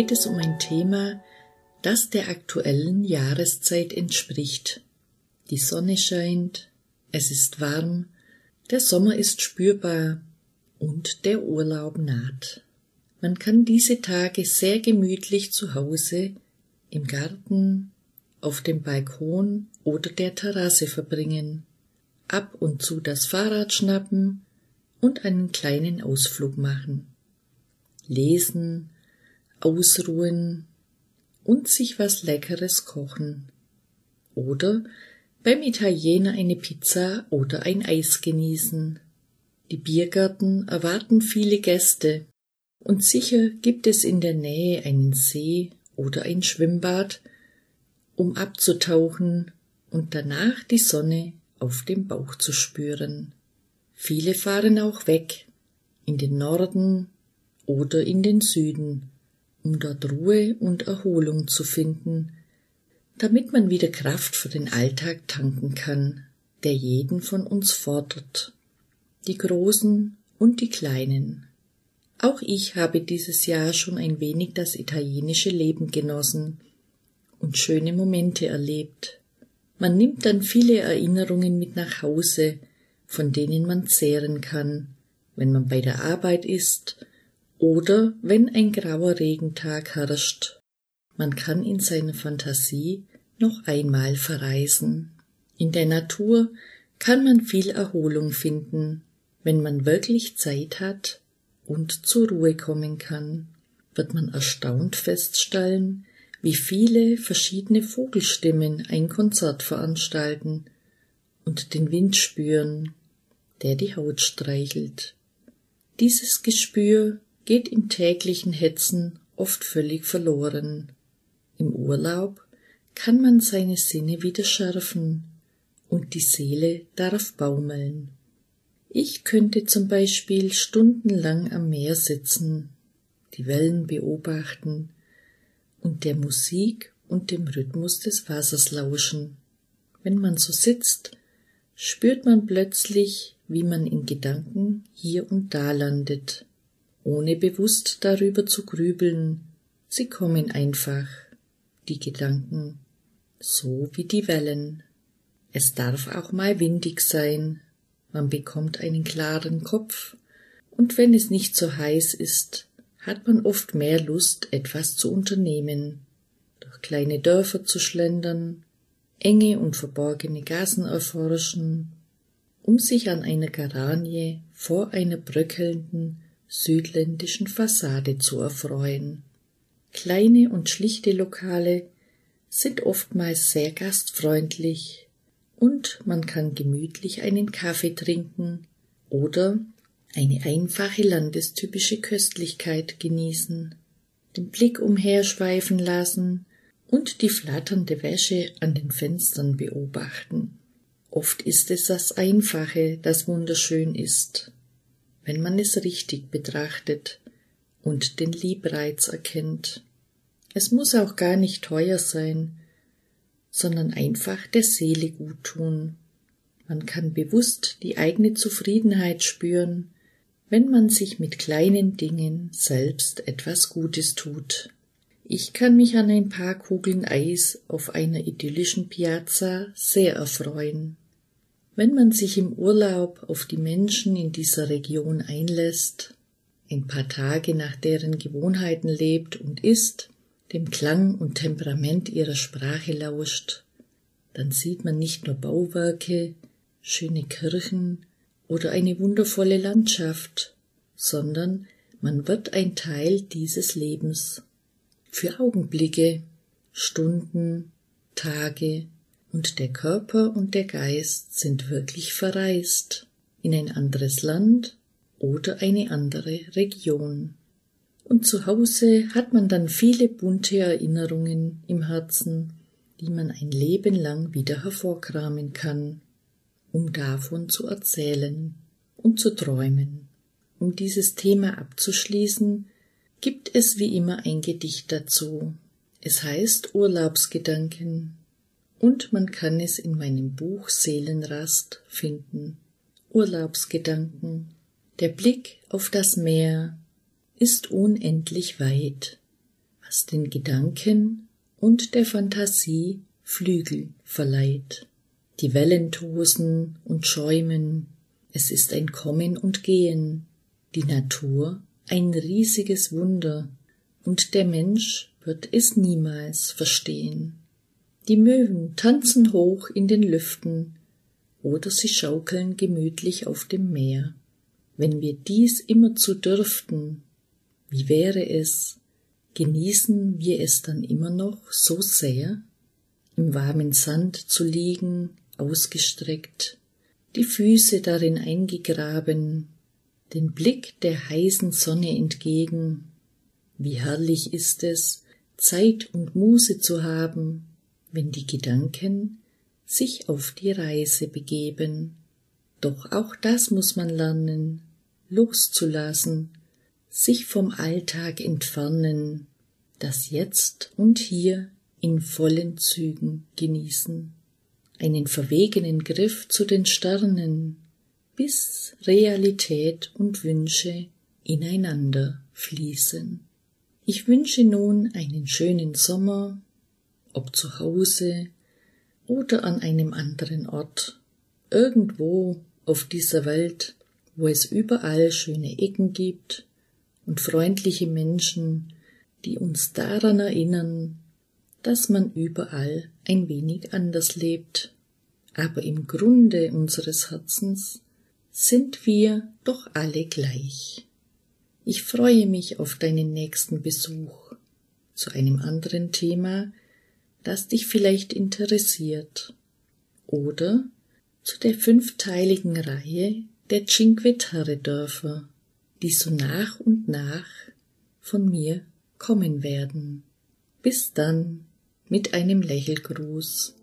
geht es um ein Thema, das der aktuellen Jahreszeit entspricht. Die Sonne scheint, es ist warm, der Sommer ist spürbar und der Urlaub naht. Man kann diese Tage sehr gemütlich zu Hause, im Garten, auf dem Balkon oder der Terrasse verbringen, ab und zu das Fahrrad schnappen und einen kleinen Ausflug machen. Lesen, ausruhen und sich was Leckeres kochen. Oder beim Italiener eine Pizza oder ein Eis genießen. Die Biergärten erwarten viele Gäste, und sicher gibt es in der Nähe einen See oder ein Schwimmbad, um abzutauchen und danach die Sonne auf dem Bauch zu spüren. Viele fahren auch weg, in den Norden oder in den Süden, um dort Ruhe und Erholung zu finden, damit man wieder Kraft für den Alltag tanken kann, der jeden von uns fordert, die Großen und die Kleinen. Auch ich habe dieses Jahr schon ein wenig das italienische Leben genossen und schöne Momente erlebt. Man nimmt dann viele Erinnerungen mit nach Hause, von denen man zehren kann, wenn man bei der Arbeit ist oder wenn ein grauer Regentag herrscht. Man kann in seiner Fantasie noch einmal verreisen. In der Natur kann man viel Erholung finden, wenn man wirklich Zeit hat und zur Ruhe kommen kann, wird man erstaunt feststellen, wie viele verschiedene Vogelstimmen ein Konzert veranstalten und den Wind spüren, der die Haut streichelt. Dieses Gespür geht im täglichen Hetzen oft völlig verloren. Im Urlaub kann man seine Sinne wieder schärfen und die Seele darf baumeln. Ich könnte zum Beispiel stundenlang am Meer sitzen, die Wellen beobachten und der Musik und dem Rhythmus des Wassers lauschen. Wenn man so sitzt, spürt man plötzlich, wie man in Gedanken hier und da landet ohne bewusst darüber zu grübeln. Sie kommen einfach, die Gedanken, so wie die Wellen. Es darf auch mal windig sein, man bekommt einen klaren Kopf, und wenn es nicht so heiß ist, hat man oft mehr Lust, etwas zu unternehmen, durch kleine Dörfer zu schlendern, enge und verborgene Gassen erforschen, um sich an einer Garanie vor einer bröckelnden, südländischen Fassade zu erfreuen. Kleine und schlichte Lokale sind oftmals sehr gastfreundlich und man kann gemütlich einen Kaffee trinken oder eine einfache landestypische Köstlichkeit genießen, den Blick umherschweifen lassen und die flatternde Wäsche an den Fenstern beobachten. Oft ist es das Einfache, das wunderschön ist wenn man es richtig betrachtet und den Liebreiz erkennt. Es muss auch gar nicht teuer sein, sondern einfach der Seele gut tun. Man kann bewusst die eigene Zufriedenheit spüren, wenn man sich mit kleinen Dingen selbst etwas Gutes tut. Ich kann mich an ein paar Kugeln Eis auf einer idyllischen Piazza sehr erfreuen. Wenn man sich im Urlaub auf die Menschen in dieser Region einlässt, ein paar Tage nach deren Gewohnheiten lebt und isst, dem Klang und Temperament ihrer Sprache lauscht, dann sieht man nicht nur Bauwerke, schöne Kirchen oder eine wundervolle Landschaft, sondern man wird ein Teil dieses Lebens. Für Augenblicke, Stunden, Tage, und der Körper und der Geist sind wirklich verreist in ein anderes Land oder eine andere Region. Und zu Hause hat man dann viele bunte Erinnerungen im Herzen, die man ein Leben lang wieder hervorkramen kann, um davon zu erzählen und zu träumen. Um dieses Thema abzuschließen, gibt es wie immer ein Gedicht dazu. Es heißt Urlaubsgedanken und man kann es in meinem Buch Seelenrast finden. Urlaubsgedanken. Der Blick auf das Meer ist unendlich weit. das den Gedanken und der Fantasie Flügel verleiht. Die Wellen tosen und schäumen, es ist ein Kommen und Gehen, die Natur ein riesiges Wunder, und der Mensch wird es niemals verstehen. Die Möwen tanzen hoch in den Lüften, oder sie schaukeln gemütlich auf dem Meer. Wenn wir dies immerzu dürften, wie wäre es, genießen wir es dann immer noch so sehr, im warmen Sand zu liegen, ausgestreckt, die Füße darin eingegraben, den Blick der heißen Sonne entgegen. Wie herrlich ist es, Zeit und Muße zu haben, wenn die Gedanken sich auf die Reise begeben. Doch auch das muss man lernen, loszulassen, sich vom Alltag entfernen, das Jetzt und Hier in vollen Zügen genießen, einen verwegenen Griff zu den Sternen, bis Realität und Wünsche ineinander fließen. Ich wünsche nun einen schönen Sommer, ob zu Hause oder an einem anderen Ort, irgendwo auf dieser Welt, wo es überall schöne Ecken gibt und freundliche Menschen, die uns daran erinnern, dass man überall ein wenig anders lebt, aber im Grunde unseres Herzens sind wir doch alle gleich. Ich freue mich auf deinen nächsten Besuch zu einem anderen Thema, das dich vielleicht interessiert, oder zu der fünfteiligen Reihe der Cinque Terre Dörfer, die so nach und nach von mir kommen werden. Bis dann mit einem Lächelgruß